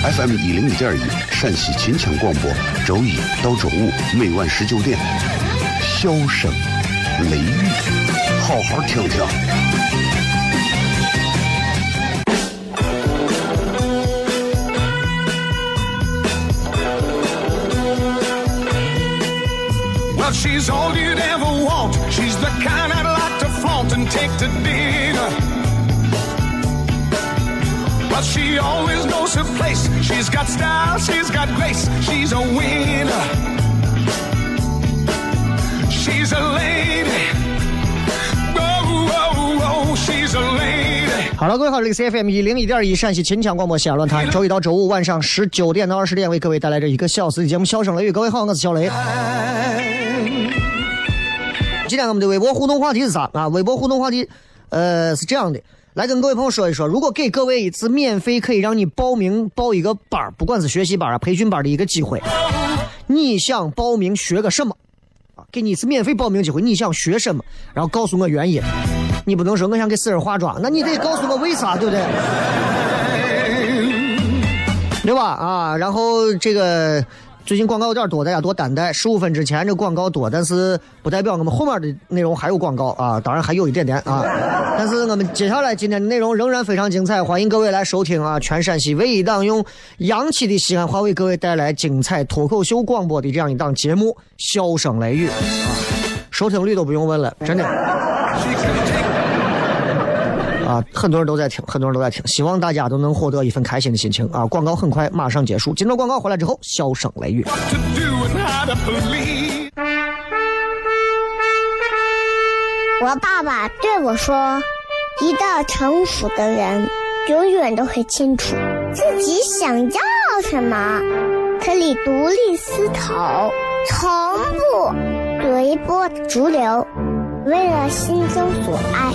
FM 一零一点一，陕西秦腔广播，周一到周五每晚十九点，笑声雷雨，好好听听。Well, she's all you'd ever want. She's the kind I'd like to flaunt and take to dinner. But she always knows her place. She's got style, she's got grace. She's a winner. She's a lady. Oh, oh, oh, she's a lady. 好了，各位好，这里是 FM 一零一点一陕西秦腔广播西安论坛，周一到周五晚上十九点到二十点为各位带来这一个小时的节目《笑声雷雨》。各位好，我是小雷。今天我们的微博互动话题是啥啊？微博互动话题，呃，是这样的，来跟各位朋友说一说，如果给各位一次免费可以让你报名报一个班儿，不管是学习班啊、培训班的一个机会，你想报名学个什么？啊，给你一次免费报名机会，你想学什么？然后告诉我原因。你不能说我想给死人化妆，那你得告诉我为啥，对不对？对吧？啊，然后这个最近广告有点多，大家多担待。十五分之前这广告多，但是不代表我们后面的内容还有广告啊，当然还有一点点啊。但是我们接下来今天的内容仍然非常精彩，欢迎各位来收听啊！全陕西唯一档用洋气的西安话为各位带来精彩脱口秀广播的这样一档节目《笑声雷雨》啊，收听率都不用问了，真的。啊，很多人都在听，很多人都在听，希望大家都能获得一份开心的心情啊！广告很快马上结束，进入广告回来之后，笑声雷雨。我爸爸对我说：“一个成熟的人，永远都会清楚自己想要什么，可以独立思考，从不随波逐流，为了心中所爱，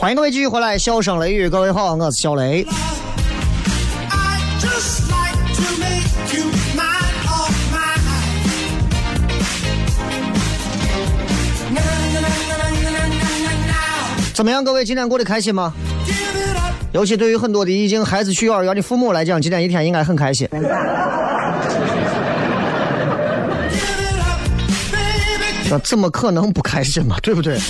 欢迎各位继续回来，笑声雷雨，各位好，我是小雷。Oh. 怎么样，各位今天过得开心吗尤其对于很多的已经孩子去幼儿园的父母来讲，今天一天应该很开心。那怎么可能不开心嘛？对不对？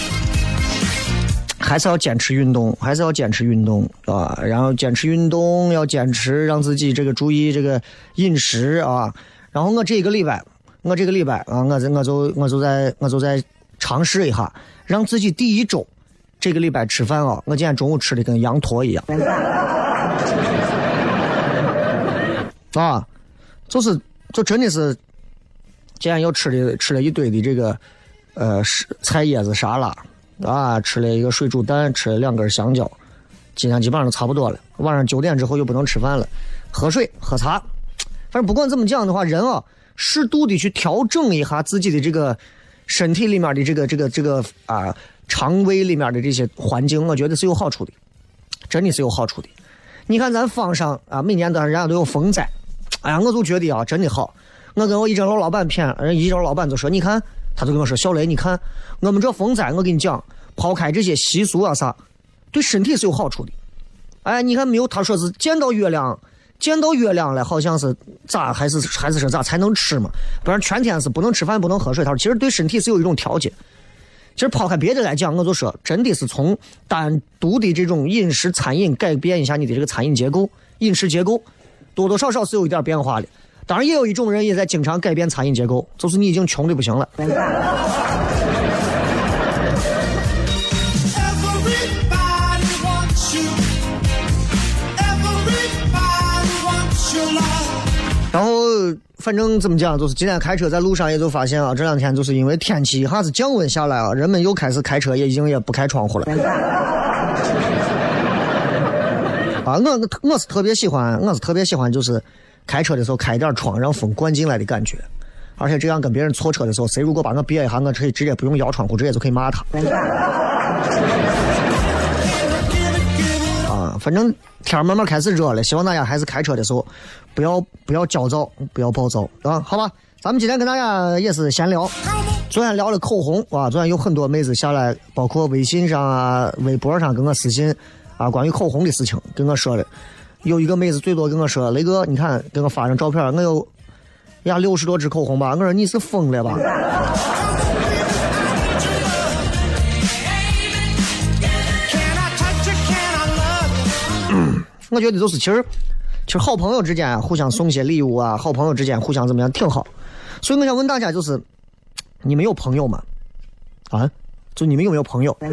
还是要坚持运动，还是要坚持运动啊！然后坚持运动，要坚持让自己这个注意这个饮食啊。然后我这一个礼拜，我这个礼拜啊，我我就我就在我就在尝试一下，让自己第一周这个礼拜吃饭啊，我今天中午吃的跟羊驼一样 啊，就是就真的是今天又吃的吃了一堆的这个呃是菜叶子沙拉啊，吃了一个水煮蛋，吃了两根香蕉，今天基本上都差不多了。晚上九点之后又不能吃饭了，喝水喝茶，反正不管怎么讲的话，人啊，适度的去调整一下自己的这个身体里面的这个这个这个啊肠胃里面的这些环境，我觉得是有好处的，真的是有好处的。你看咱坊上啊，每年都人家都有风灾，哎呀，我就觉得啊，真的好。我跟我一整楼老板谝，人一整老板就说，你看，他就跟我说，小雷，你看我们这风灾，我跟你讲，抛开这些习俗啊啥，对身体是有好处的。哎，你看没有？他说是见到月亮，见到月亮了，好像是咋还是还是说咋才能吃嘛？不然全天是不能吃饭，不能喝水。他说其实对身体是有一种调节。其实抛开别的来讲，我就说真的是从单独的这种饮食餐饮改变一下你的这个餐饮结构、饮食结构，多多少少是有一点变化的。当然，也有一种人也在经常改变餐饮结构，就是你已经穷的不行了。然后反正怎么讲，就是今天开车在路上也就发现啊，这两天就是因为天气一下子降温下来啊，人们又开始开车，也已经也不开窗户了。啊，我我是特别喜欢，我是特别喜欢，就是开车的时候开一点窗，让风灌进来的感觉。而且这样跟别人错车的时候，谁如果把我别一下，我可以直接不用摇窗户，直接就可以骂他。啊，反正天慢慢开始热了，希望大家还是开车的时候不要不要焦躁，不要暴躁啊，好吧？咱们今天跟大家也是闲聊，昨天聊了口红啊，昨天有很多妹子下来，包括微信上啊、微博上跟我私信啊，关于口红的事情跟我说的。有一个妹子最多跟我说：“雷哥，你看给我发张照片，我有呀六十多支口红吧？”我说：“你是疯了吧？”我觉得就是其实，其实好朋友之间啊，互相送些礼物啊，好朋友之间互相怎么样挺好。所以我想问大家，就是你们有朋友吗？啊，就你们有没有朋友？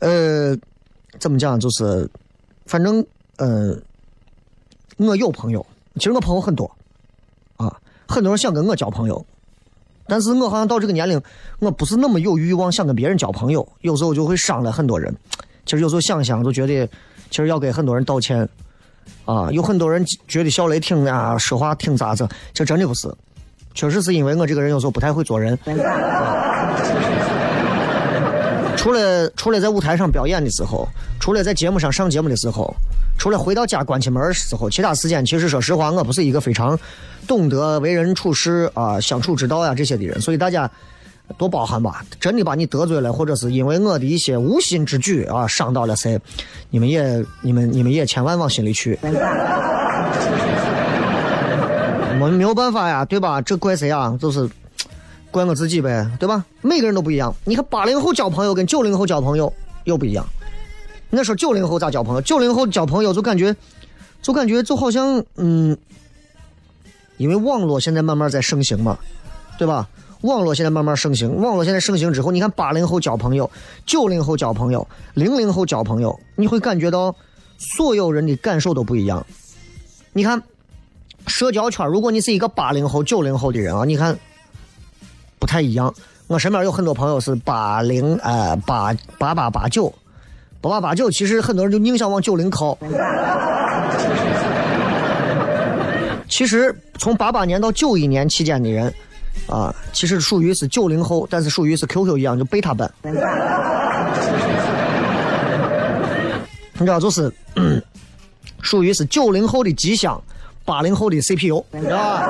呃，怎么讲？就是反正呃，我有朋友，其实我朋友很多啊，很多人想跟我交朋友，但是我好像到这个年龄，我不是那么有欲望想跟别人交朋友，有时候就会伤了很多人。其实有时候想想，就觉得其实要给很多人道歉啊。有很多人觉得小雷挺啊，说话挺咋子，这真的不是，确实是因为我这个人有时候不太会做人。除了除了在舞台上表演的时候，除了在节目上上节目的时候，除了回到家关起门的时候，其他时间其实说实话，我不是一个非常懂得为人处事啊、相处之道呀这些的人，所以大家多包涵吧。真的把你得罪了，或者是因为我的一些无心之举啊伤到了谁，你们也你们你们也千万往心里去。我们没有办法呀，对吧？这怪谁啊？就是怪我自己呗，对吧？每个人都不一样。你看八零后交朋友跟九零后交朋友又不一样。那时候九零后咋交朋友？九零后交朋友就感觉，就感觉就好像嗯，因为网络现在慢慢在盛行嘛，对吧？网络现在慢慢盛行，网络现在盛行之后，你看八零后交朋友，九零后交朋友，零零后交朋友，你会感觉到所有人的感受都不一样。你看，社交圈，如果你是一个八零后、九零后的人啊，你看不太一样。我身边有很多朋友是八零呃八八八八九，八八八九，其实很多人就宁想往九零靠。其实从八八年到九一年期间的人，啊，其实属于是九零后，但是属于是 QQ 一样就贝塔版。你知道，就是 属于是九零后的机箱，八零后的 CPU，你知道吧？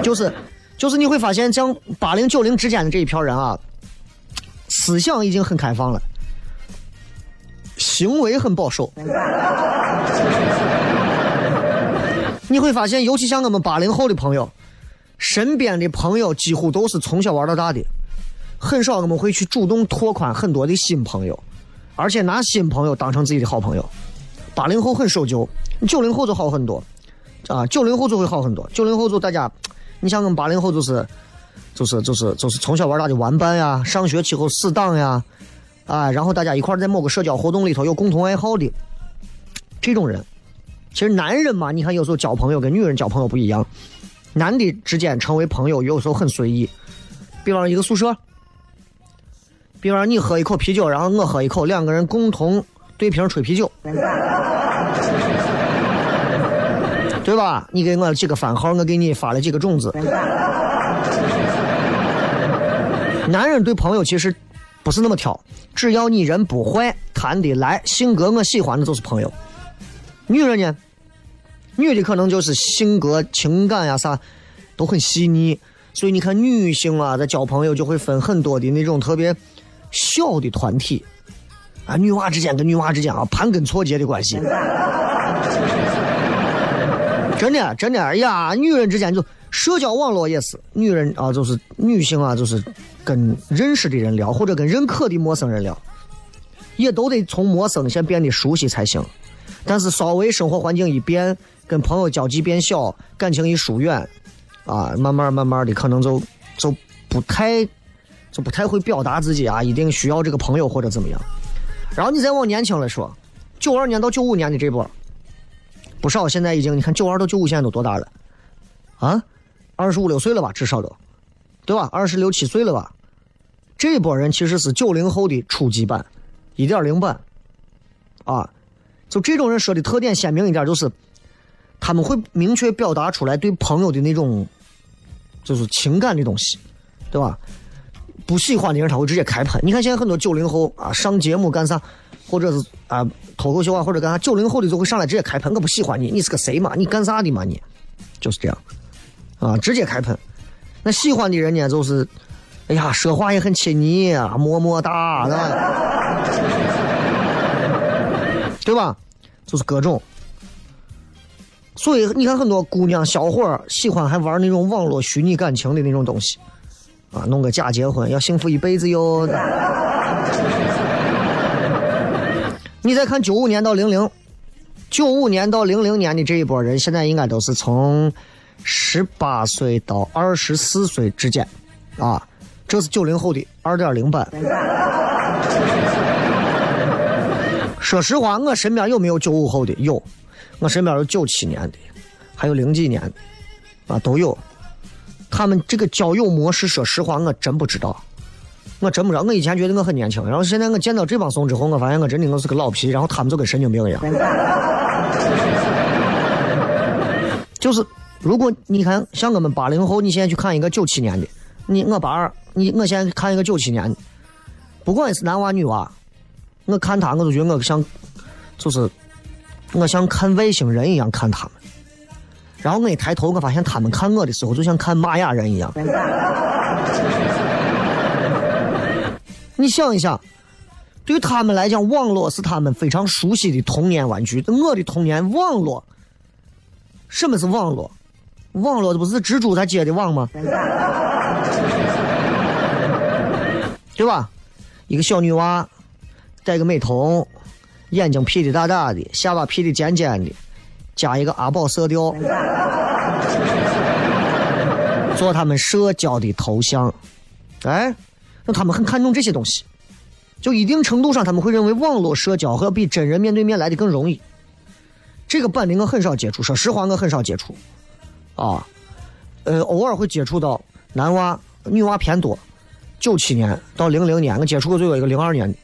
就是就是你会发现，像八零九零之间的这一票人啊，思想已经很开放了，行为很保守。你会发现，尤其像我们八零后的朋友，身边的朋友几乎都是从小玩到大的，很少我们会去主动拓宽很多的新朋友，而且拿新朋友当成自己的好朋友。八零后很守旧，九零后就好很多，啊，九零后就会好很多。九零后就大家，你像我们八零后就是，就是就是就是从小玩大的玩伴呀，上学期后死党呀，啊，然后大家一块在某个社交活动里头有共同爱好的这种人。其实男人嘛，你看有时候交朋友跟女人交朋友不一样，男的之间成为朋友有时候很随意，比方说一个宿舍，比方说你喝一口啤酒，然后我喝一口，两个人共同对瓶吹啤酒，对对吧？你给我几个番号，我给你发了几个种子。男人对朋友其实不是那么挑，只要你人不坏，谈得来，性格我喜欢的就是朋友。女人呢，女的可能就是性格、情感呀啥都很细腻，所以你看女性啊，在交朋友就会分很多的那种特别小的团体啊，女娃之间跟女娃之间啊，盘根错节的关系。真的，真的，哎呀，女人之间就社交网络也是，女人啊，就是女性啊，就是跟认识的人聊，或者跟认可的陌生人聊，也都得从陌生先变得熟悉才行。但是稍微生活环境一变，跟朋友交集变小，感情一疏远，啊，慢慢慢慢的，可能就就不太就不太会表达自己啊，一定需要这个朋友或者怎么样。然后你再往年轻了说，九二年到九五年的这波。不少现在已经，你看九二到九五现在都多大了？啊，二十五六岁了吧，至少都，对吧？二十六七岁了吧？这波人其实是九零后的初级版，一点零版，啊，就这种人说的特点鲜明一点，就是他们会明确表达出来对朋友的那种，就是情感的东西，对吧？不喜欢的人他会直接开喷。你看现在很多九零后啊，上节目干啥？或者是啊，脱口秀啊，或者干啥？九零后的就会上来直接开喷，我不喜欢你，你是个谁嘛？你干啥的嘛？你就是这样啊，直接开喷。那喜欢的人呢，就是，哎呀，说话也很亲昵啊，么么哒，对吧？就是各种。所以你看，很多姑娘小伙喜欢还玩那种网络虚拟感情的那种东西啊，弄个假结婚，要幸福一辈子哟。你再看九五年到零零，九五年到零零年的这一波人，现在应该都是从十八岁到二十四岁之间，啊，这是九零后的二点零版。说实话，我身边有没有九五后的？有，我身边有九七年的，还有零几年的，啊，都有。他们这个交友模式，说实话，我真不知道。我真不知道，我以前觉得我很年轻，然后现在我见到这帮怂之后，我发现我真的我是个老皮，然后他们就跟神经病一样。就是如果你看像我们八零后，你现在去看一个九七年的，你我八二，你我现在看一个九七年的，不管是男娃女娃，我看他我都觉得我像，就是我像看外星人一样看他们，然后我一抬头，我发现他们看我的时候就像看玛雅人一样。你想一想，对于他们来讲，网络是他们非常熟悉的童年玩具。我的童年，网络，什么是网络？网络这不是蜘蛛它接的网吗？对吧？一个小女娃，戴个美瞳，眼睛皮的大大的，下巴皮的尖尖的，加一个阿宝色调，做他们社交的头像，哎。那他们很看重这些东西，就一定程度上他们会认为网络社交要比真人面对面来的更容易。这个本领我很少接触，说实话我很少接触，啊，呃，偶尔会接触到男娃、女娃偏多。九七年到零零年，我接触过最多一个零二年的，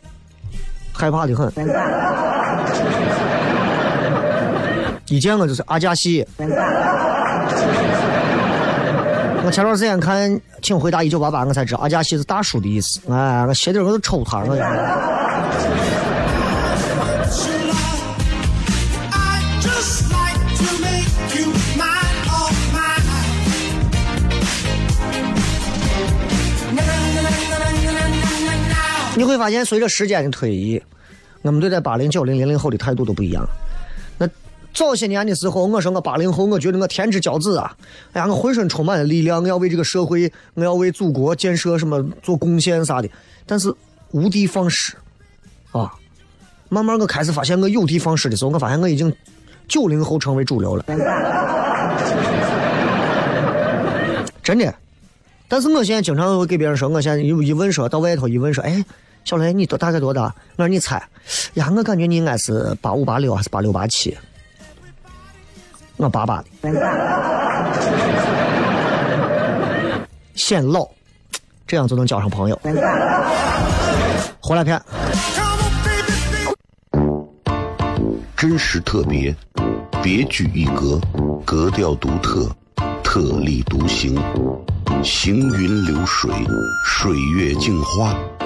害怕的很。一见我就是阿加西。我前段时间看《请回答一九八八》，我才知道阿加西是大叔的意思。哎，我鞋底我都抽他了。你会发现，随着时间的推移，我们对待八零、九零、零零后的态度都不一样。早些年的时候，我说我八零后，我觉得我天之骄子啊！哎呀，我浑身充满了力量，我要为这个社会，我要为祖国建设什么做贡献啥的。但是无的放矢啊！慢慢我开始发现，我有的放矢的时候，我发现我已经九零后成为主流了。真的。但是我现在经常会给别人说，我现在一一问说到外头一问说，哎，小雷你多大概多大？我说你猜。呀，我感觉你应该是八五八六还是八六八七？我爸爸的，显老，这样就能交上朋友。回来片，真实特别，别具一格，格调独特，特立独行，行云流水，水月镜花，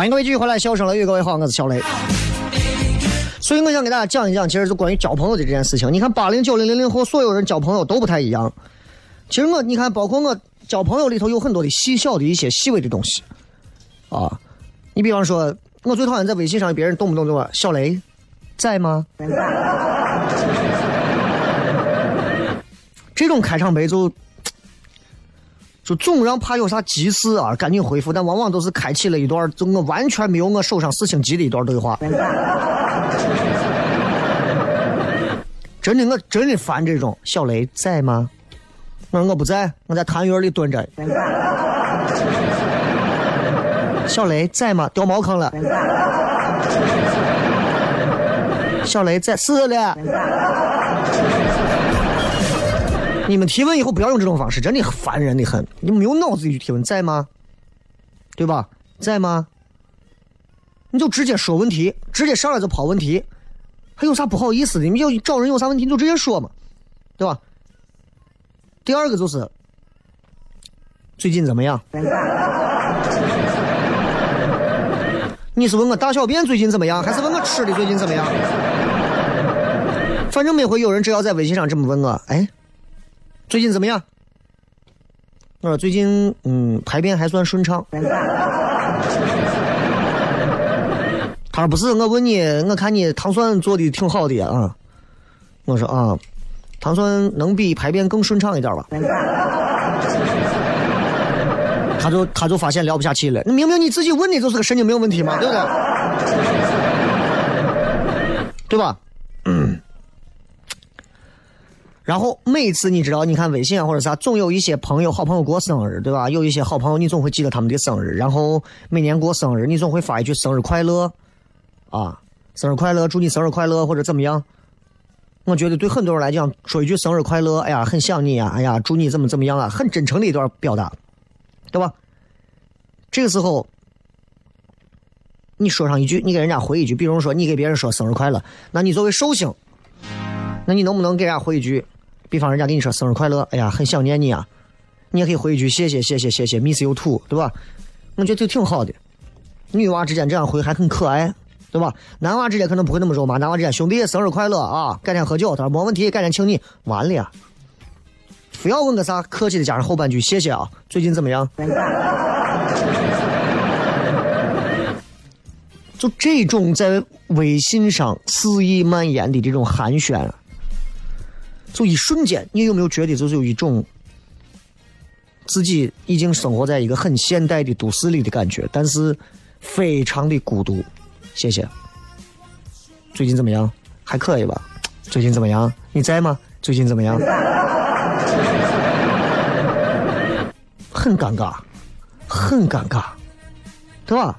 欢迎各位继续回来，笑声雷雨，各位好，我是小雷。所以我想给大家讲一讲，其实就关于交朋友的这件事情。你看，八零、九零、零零后，所有人交朋友都不太一样。其实我，你看，包括我交朋友里头有很多的细小的一些细微的东西啊。你比方说，我最讨厌在微信上别人动不动就问“小雷，在吗？” 这种开场白就。就总让怕有啥急事啊，赶紧回复，但往往都是开启了一段就我完全没有我手上事情急的一段对话。真的，我真的烦这种。小雷在吗？我说我不在，我在坛园里蹲着。小雷在吗？掉茅坑了。小雷在，死了。你们提问以后不要用这种方式，真的烦人的很。你没有脑子去提问，在吗？对吧？在吗？你就直接说问题，直接上来就抛问题，还有啥不好意思的？你要找人有啥问题你就直接说嘛，对吧？第二个就是最近怎么样？你是问我大小便最近怎么样，还是问我吃的最近怎么样？反正每回有人只要在微信上这么问我，哎。最近怎么样？我说最近嗯排便还算顺畅。他说不是，我问你，我看你糖蒜做的挺好的啊。我说啊，糖蒜能比排便更顺畅一点吧？他就他就发现聊不下去了。那明明你自己问的就是个神经病问题嘛，对不对？对吧？嗯。然后每次你知道，你看微信啊或者啥，总有一些朋友、好朋友过生日，对吧？有一些好朋友，你总会记得他们的生日。然后每年过生日，你总会发一句“生日快乐”，啊，“生日快乐”，祝你生日快乐，或者怎么样？我觉得对很多人来讲，说一句“生日快乐”，哎呀，很想你啊，哎呀，祝你怎么怎么样啊，很真诚的一段表达，对吧？这个时候，你说上一句，你给人家回一句，比如说你给别人说“生日快乐”，那你作为寿星，那你能不能给人家回一句？比方人家跟你说生日快乐，哎呀，很想念你啊，你也可以回一句谢谢谢谢谢谢，miss you too，对吧？我觉得就挺好的。女娃之间这样回还很可爱，对吧？男娃之间可能不会那么肉麻，男娃之间兄弟生日快乐啊，改天喝酒，他说没问题，改天请你，完了呀。非要问个啥，客气的加上后半句，谢谢啊，最近怎么样？就这种在微信上肆意蔓延的这种寒暄，就一瞬间，你有没有觉得就是有一种自己已经生活在一个很现代的都市里的感觉，但是非常的孤独。谢谢。最近怎么样？还可以吧。最近怎么样？你在吗？最近怎么样？很尴尬，很尴尬，对吧？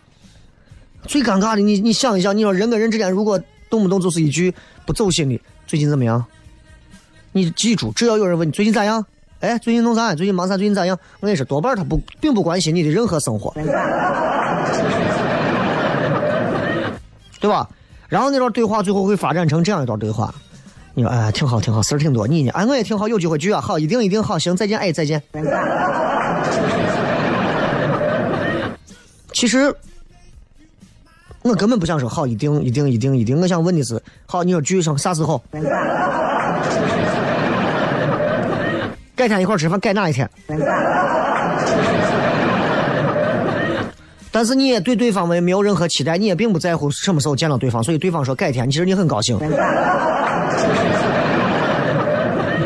最尴尬的，你你想一想，你说人跟人之间如果动不动就是一句不走心的“最近怎么样”，你记住，只要有人问你最近咋样，哎，最近弄啥？最近忙啥？最近咋样？我跟你说，多半他不并不关心你的任何生活，对吧？然后那段对话最后会发展成这样一段对话，你说哎，挺好挺好，事儿挺多，你呢？哎，我也挺好，有机会聚啊，好，一定一定好，行，再见，哎，再见。其实。我根本不想说好，一定一定一定一定。我想问的是，好，你说聚上啥时候？改天一块吃饭，改哪一天？但是你也对对方没没有任何期待，你也并不在乎什么时候见到对方，所以对方说改天，其实你很高兴。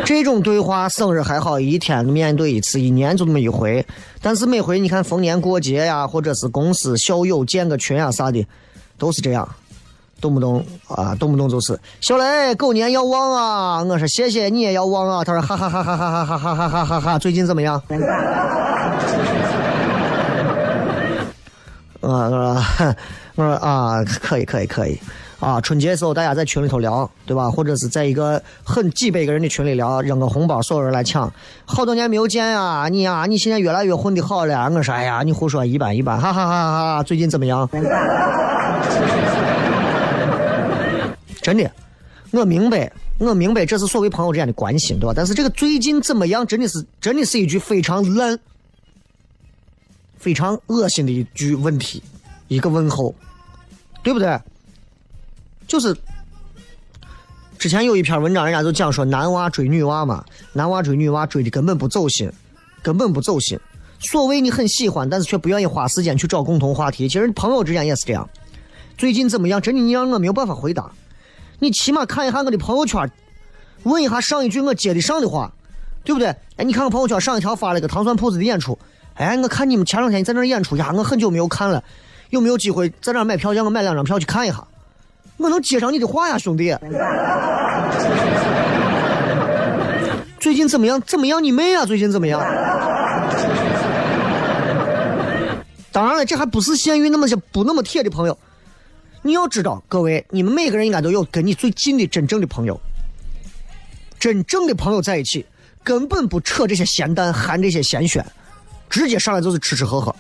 这种对话，生日还好，一天面对一次，一年就那么一回。但是每回你看逢年过节呀，或者是公司校友建个群啊啥的。都是这样，动不动啊，动不动就是小雷狗年要旺啊！我说谢谢你也要旺啊！他说哈哈哈哈哈哈哈哈哈哈哈哈！最近怎么样？啊，我说我说啊，可以可以可以啊！春节时候大家在群里头聊，对吧？或者是在一个很几百个人的群里聊，扔个红包，所有人来抢。好多年没有见呀，你呀，你现在越来越混的好了。我说哎呀，你胡说，一般一般，哈哈哈哈！最近怎么样？真的，我明白，我明白，这是所谓朋友之间的关心，对吧？但是这个最近怎么样，真的是，真的是一句非常烂、非常恶心的一句问题，一个问候，对不对？就是之前有一篇文章，人家就讲说男娃追女娃嘛，男娃追女娃追的根本不走心，根本不走心。所谓你很喜欢，但是却不愿意花时间去找共同话题。其实朋友之间也是这样。最近怎么样？真的你让我没有办法回答。你起码看一下我的朋友圈，问一下上一句我接的上的话，对不对？哎，你看我朋友圈上一条发了个糖蒜铺子的演出。哎，我看你们前两天在那演出呀，我很久没有看了，有没有机会在那买票，让我买两张票去看一下？我能接上你的话呀，兄弟。最近怎么样？怎么样？你妹啊！最近怎么样？当然了，这还不是限于那么些不那么铁的朋友。你要知道，各位，你们每个人应该都有跟你最近的真正的朋友。真正的朋友在一起，根本不扯这些闲淡，含这些闲暄，直接上来就是吃吃喝喝。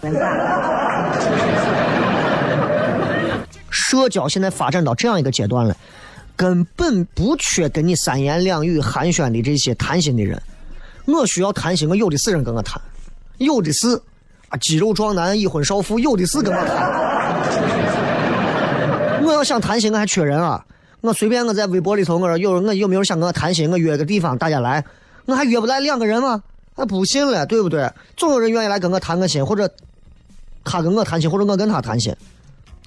社交现在发展到这样一个阶段了，根本不缺跟你三言两语寒暄的这些谈心的人。我需要谈心，我有的是人跟我谈，有的是啊肌肉壮男、已婚少妇，有的是跟我谈。要想谈心，我还缺人啊！我随便我在微博里头，我说有我有没有想跟我谈心？我约个地方，大家来，我还约不来两个人吗？还不信了，对不对？总有人愿意来跟我谈个心，或者他跟我谈心，或者我跟他谈心，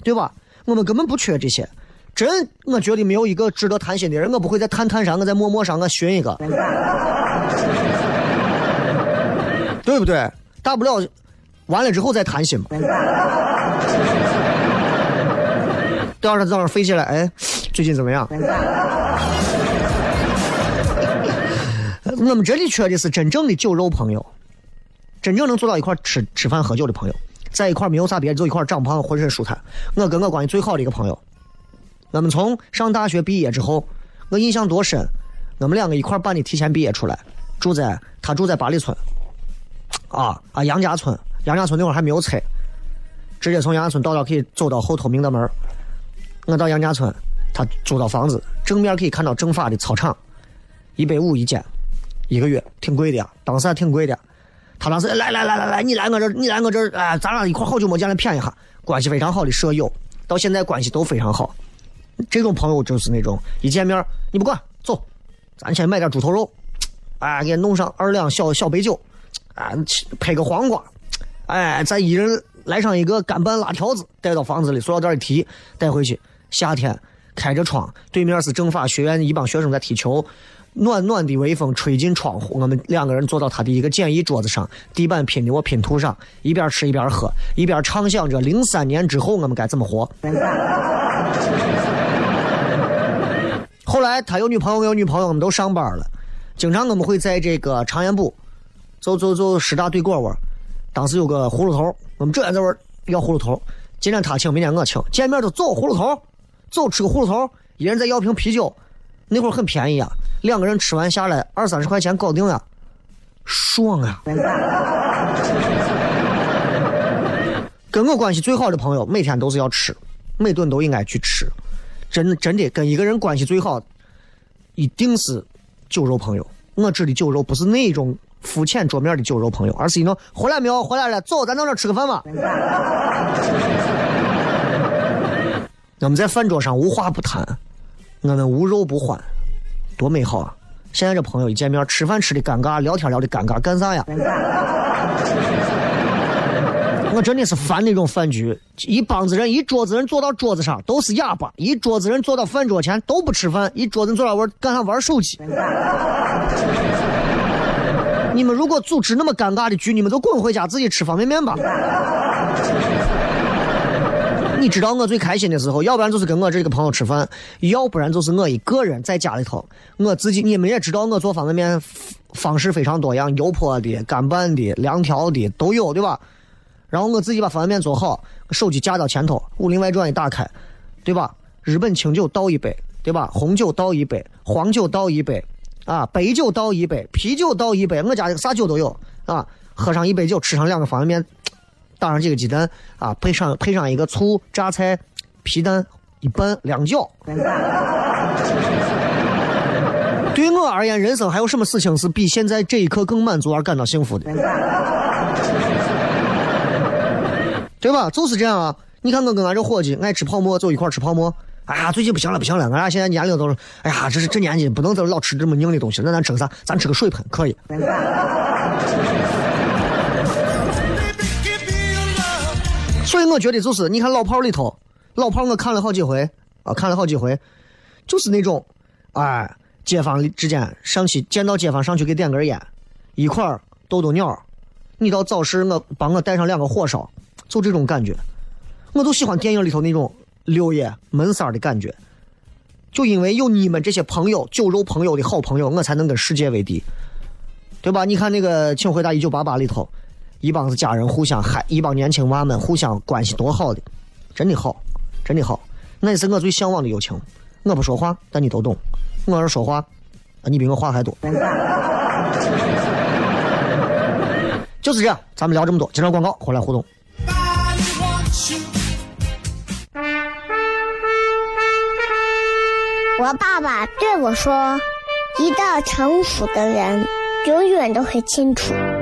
对吧？我们根本不缺这些。真，我觉得没有一个值得谈心的人，我不会在探探上，我在陌陌上，我寻一个，对不对？大不了完了之后再谈心嘛。第二天早上飞起来，哎，最近怎么样？我们这里缺的是真正的酒肉朋友，真正能坐到一块吃吃饭喝酒的朋友，在一块没有啥别的，就一块长胖浑身舒坦。我跟我关系最好的一个朋友，我们从上大学毕业之后，我印象多深。我们两个一块办的提前毕业出来，住在他住在八里村，啊啊杨家村，杨家村那会儿还没有车，直接从杨家村到到可以走到后头明德门。我到杨家村，他租到房子，正面可以看到政法的操场，一百五一间，一个月挺贵的，当时还挺贵的。他当时来来来来来，你来我这，你来我这，哎，咱俩一块好久没见了，谝一下，关系非常好的舍友，到现在关系都非常好。这种朋友就是那种一见面你不管，走，咱先买点猪头肉，哎，给弄上二两小小白酒，啊，配个黄瓜，哎，再一人来上一个干拌辣条子，带到房子里，塑料袋一提，带回去。夏天开着窗，对面是政法学院一帮学生在踢球，暖暖的微风吹进窗户，我们两个人坐到他的一个简易桌子上，地板拼的我拼图上，一边吃一边喝，一边畅想着零三年之后我们该怎么活。后来他有女朋友，我有女朋友，我们都上班了。经常我们会在这个长烟部，走走走师大对过窝。当时有个葫芦头，我们这在这玩要葫芦头。今天他请，明天我请，见面就走葫芦头，走吃个葫芦头，一人再要瓶啤酒。那会儿很便宜啊，两个人吃完下来二三十块钱搞定了，爽啊！跟我关系最好的朋友，每天都是要吃，每顿都应该去吃。真真的跟一个人关系最好，一定是酒肉朋友。我指的酒肉不是那种肤浅桌面的酒肉朋友，而是一种回来没有？回来了，走，咱到那吃个饭吧。我们在饭桌上无话不谈，我们无肉不欢，多美好啊！现在这朋友一见面，吃饭吃的尴尬，聊天聊的尴尬，干啥呀？我真的是烦那种饭局，一帮子人，一桌子人坐到桌子上都是哑巴，一桌子人坐到饭桌前都不吃饭，一桌子人坐那玩干啥玩手机。你们如果组织那么尴尬的局，你们就滚回家自己吃方便面吧。你知道我最开心的时候，要不然就是跟我这个朋友吃饭，要不然就是我一个人在家里头，我自己。你们也知道我做方便面方式非常多样，油泼的、干拌的、凉调的都有，对吧？然后我自己把方便面做好，手机架到前头，《武林外传》一打开，对吧？日本清酒倒一杯，对吧？红酒倒一杯，黄酒倒一杯，啊，白酒倒一杯，啤酒倒一杯，我家啥酒都有啊。喝上一杯酒，吃上两个方便面，打上几个鸡蛋，啊，配上配上一个醋、榨菜、皮蛋一拌两搅。对我而言，人生还有什么事情是比现在这一刻更满足而感到幸福的？对吧？就是这样啊！你看我跟俺这伙计爱吃泡馍，就一块吃泡馍。哎呀，最近不行了，不行了！俺俩现在年龄都是，哎呀，这是这年纪不能再老吃这么硬的东西。那咱吃个啥？咱吃个水盆可以。我觉得就是，你看老炮里头，老炮我看了好几回啊，看了好几回，就是那种，哎，街坊之间上去见到街坊上去给点根烟，一块儿逗逗鸟。你到早市我帮我带上两个火烧。就这种感觉，我就喜欢电影里头那种六爷闷三儿的感觉。就因为有你们这些朋友，酒肉朋友的好朋友，我才能跟世界为敌，对吧？你看那个《请回答一九八八》里头，一帮子家人互相嗨，一帮年轻娃们互相关系多好的，真的好，真的好。那是我最向往的友情。我不说话，但你都懂；我要是说话，你比我话还多。就是这样，咱们聊这么多，接着广告，回来互动。我爸爸对我说：“一个成熟的人，永远都会清楚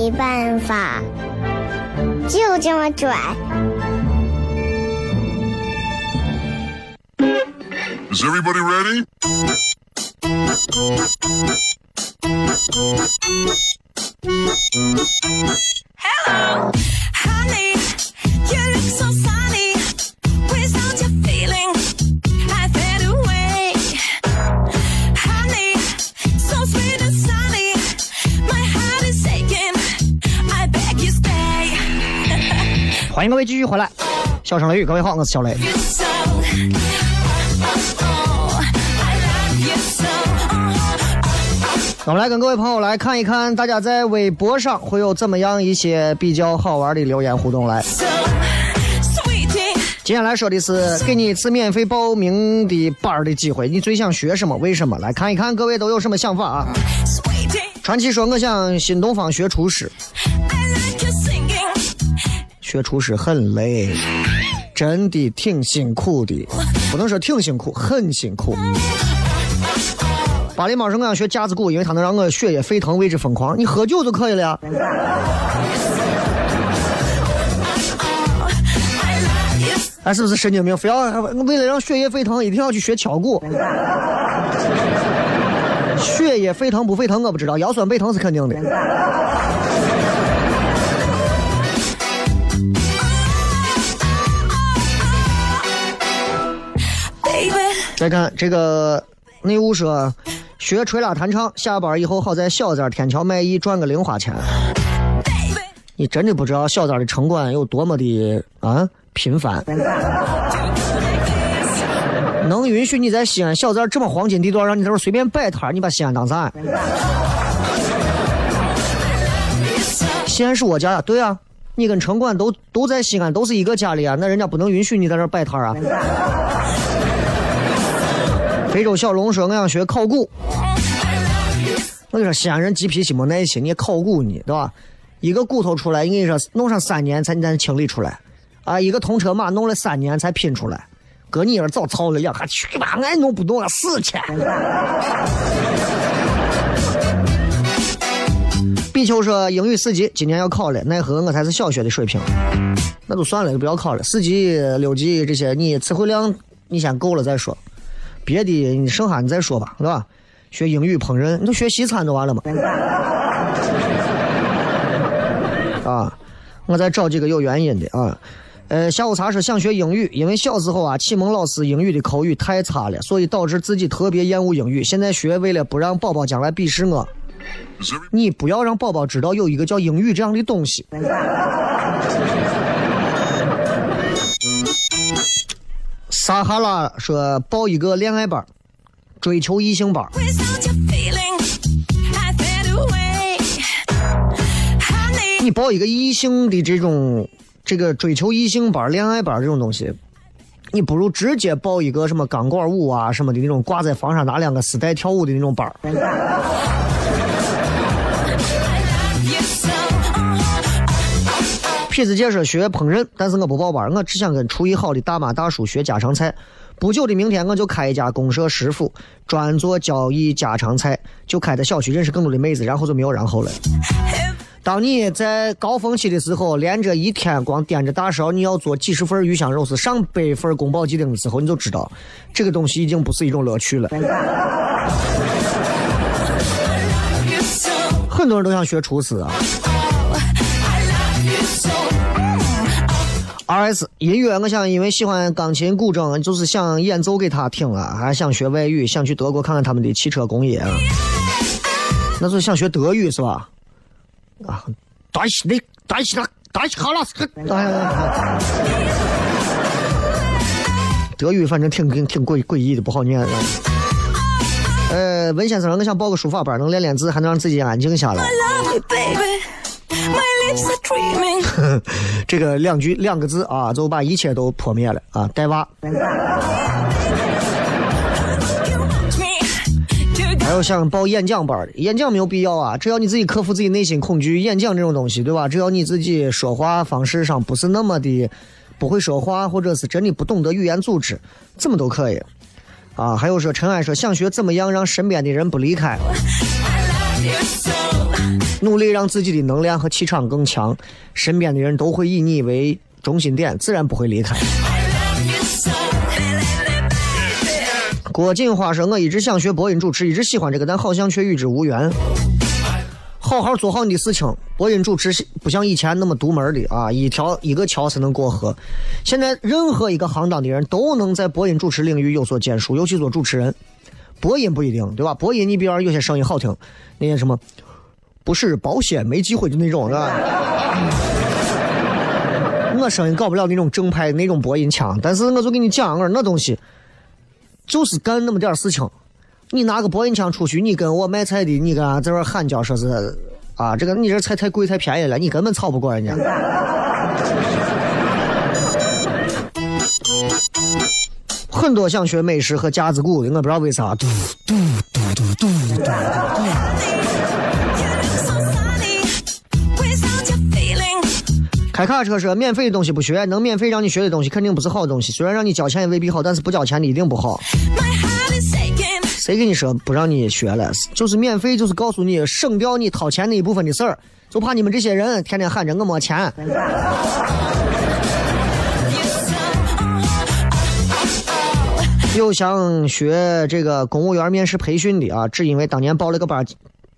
没办法，就这么拽。Is everybody ready? Hello, honey, you look so sunny. 欢迎各位继续回来，笑声雷雨，各位好，我是小雷。You so. Oh, oh, oh. I love you so. Oh, oh, 我们来跟各位朋友来看一看，大家在微博上会有怎么样一些比较好玩的留言互动来。so sweetie. 接下来说的是给你一次免费报名的班儿的机会，你最想学什么？为什么？来看一看各位都有什么想法啊？传奇说：“我想新东方学厨师，学厨师很累，真的挺辛苦的，不能说挺辛苦，很辛苦。”巴黎猫说：“我想学架子鼓，因为它能让我血液沸腾，为之疯狂。你喝酒就可以了呀。哎，是不是神经病？非要为了让血液沸腾，一定要去学敲鼓？血液沸腾不沸腾我不知道，腰酸背疼是肯定的。再看这个内务说，学吹拉弹唱，下班以后好在小寨天桥卖艺赚个零花钱。你真的不知道小寨的城管有多么的啊频繁。能允许你在西安小寨这么黄金地段，让你在这随便摆摊你把西安当啥？西安是我家呀，对啊，你跟城管都都在西安，都是一个家里啊，那人家不能允许你在这摆摊啊。非洲小龙说：“我想学考古。”我跟你说，西安人急脾气没耐心，你考古呢，对吧？一个骨头出来，你跟你说弄上三年才才清理出来，啊，一个铜车马弄了三年才拼出来，搁你那儿早操了两下，去吧，俺弄不动了，四千。比丘说英语四级今年要考了，奈何我才是小学的水平，那就算了，就不要考了。四级、六级这些，你词汇量你先够了再说，别的你剩下你再说吧，是吧？学英语烹饪，你就学西餐就完了嘛。啊，我再找几个有原因的啊。呃，下午茶是想学英语，因为小时候啊，启蒙老师英语的口语太差了，所以导致自己特别厌恶英语。现在学为了不让宝宝将来鄙视我，你不要让宝宝知道有一个叫英语这样的东西。撒哈拉说报一个恋爱班，追求异性班。Honey, 你报一个异性的这种这个追求异性班、恋爱班这种东西，你不如直接报一个什么钢管舞啊什么的那种挂在房上拿两个丝带跳舞的那种班痞子姐说学烹饪，但是我不报班，我只想跟厨艺好的大妈大叔学家常菜。不久的明天我就开一家公社食府，专做交易家常菜，就开在小区认识更多的妹子，然后就没有然后了。当你在高峰期的时候，连着一天光掂着大勺，你要做几十份鱼香肉丝、上百份宫保鸡丁的时候，你就知道这个东西已经不是一种乐趣了。很多人都想学厨师啊。R.S. 音乐，我想因为喜欢钢琴、古筝，就是想演奏给他听啊，还想学外语，想去德国看看他们的汽车工业啊。那就是想学德语是吧？啊，大西的大西的大西哈拉斯克，哎德语反正挺挺挺诡诡异的，不好念啊。呃，文先生，我想报个书法班，能练练字，还能让自己安静下来。Love you, baby. My lips are dreaming. 这个两句两个字啊，就把一切都破灭了啊！带娃。还有想报演讲班的，演讲没有必要啊，只要你自己克服自己内心恐惧，演讲这种东西，对吧？只要你自己说话方式上不是那么的不会说话，或者是真的不懂得语言组织，怎么都可以。啊，还有说陈安说想学怎么样让身边的人不离开，I love you so. 努力让自己的能量和气场更强，身边的人都会以你为中心点，自然不会离开。郭锦花说：“我一直想学播音主持，一直喜欢这个，但好像却与之无缘。好好做好你的事情。播音主持不像以前那么独门的啊，一条一个桥才能过河。现在任何一个行当的人都能在播音主持领域有所建树，尤其做主持人。播音不一定，对吧？播音你比方有些声音好听，那些什么不是保险没机会就那种，是吧？我声音搞不了那种正派那种播音腔，但是我就跟你讲，我说那东西。”就是干那么点事情。你拿个播音腔出去，你跟我卖菜的，你跟俺在这儿喊叫说是啊，这个你这菜太贵太便宜了，你根本吵不过人家。很多想学美食和架子鼓的，我不知道为啥，嘟嘟嘟嘟嘟嘟嘟。开卡车说，免费的东西不学，能免费让你学的东西肯定不是好东西。虽然让你交钱也未必好，但是不交钱的一定不好。谁跟你说不让你学了？就是免费，就是告诉你省掉你掏钱那一部分的事儿，就怕你们这些人天天喊着我没钱。Uh-huh. 有想学这个公务员面试培训的啊，只因为当年报了个班儿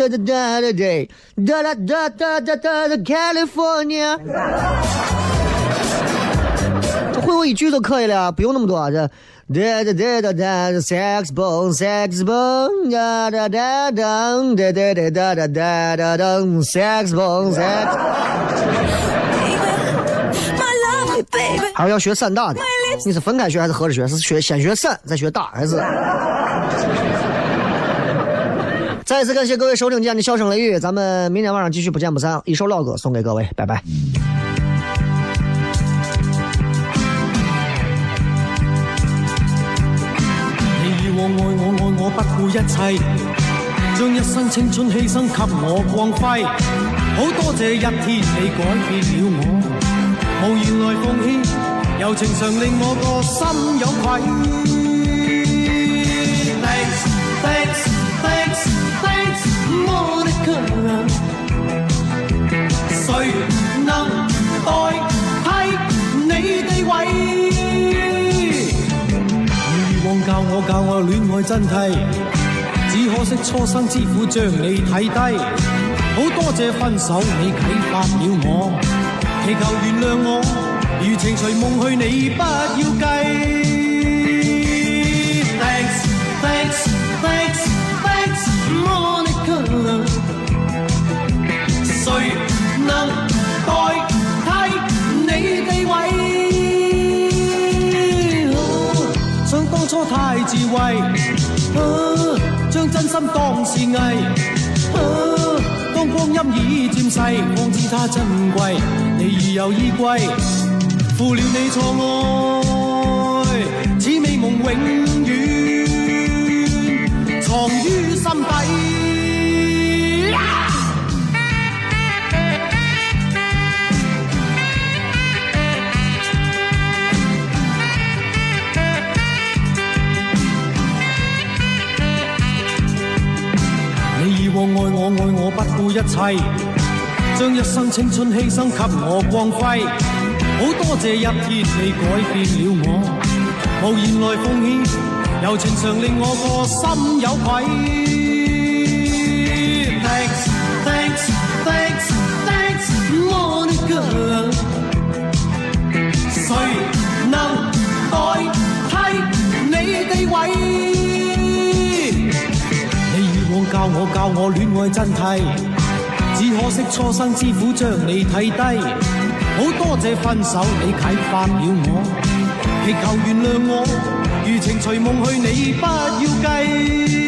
哒哒哒哒哒哒哒哒哒哒 California。会我一句就可以了，不用那么多。这哒哒哒哒哒，sex bomb，sex bomb，哒哒哒哒，哒哒哒哒哒哒哒哒 lovely baby. 还是要学散大的，你是分开学还是合着学？是学先学散，再学大还是？再次感谢各位收听今天的笑声雷雨，咱们明天晚上继续不见不散。一首老歌送给各位，拜拜。你以往愛我愛我不顧一切，將一生青春犧牲給我光輝。好多謝一天你改變了我，無言來奉獻，柔情常令我個心有愧。Thanks, thanks, thanks, thanks, Monica。誰能代替你地位？以往教我教我恋爱真谛，只可惜初生之苦将你睇低。好多谢分手你启发了我，祈求原谅我，如情随梦去你不要計。智慧，啊，将真心当是艺，啊，当光阴已渐逝，方知它珍贵。你已有衣归，负了你错爱。切，將一生青春牺牲给我光辉。好多谢一天你改变了我，无言来奉献，柔情常令我个心有愧。Thanks thanks thanks thanks Monica，谁能代替你地位？你以往教我教我恋爱真谛，可惜初生之苦将你睇低。好多谢分手你启发了我，祈求原谅我，余情随梦去你不要计。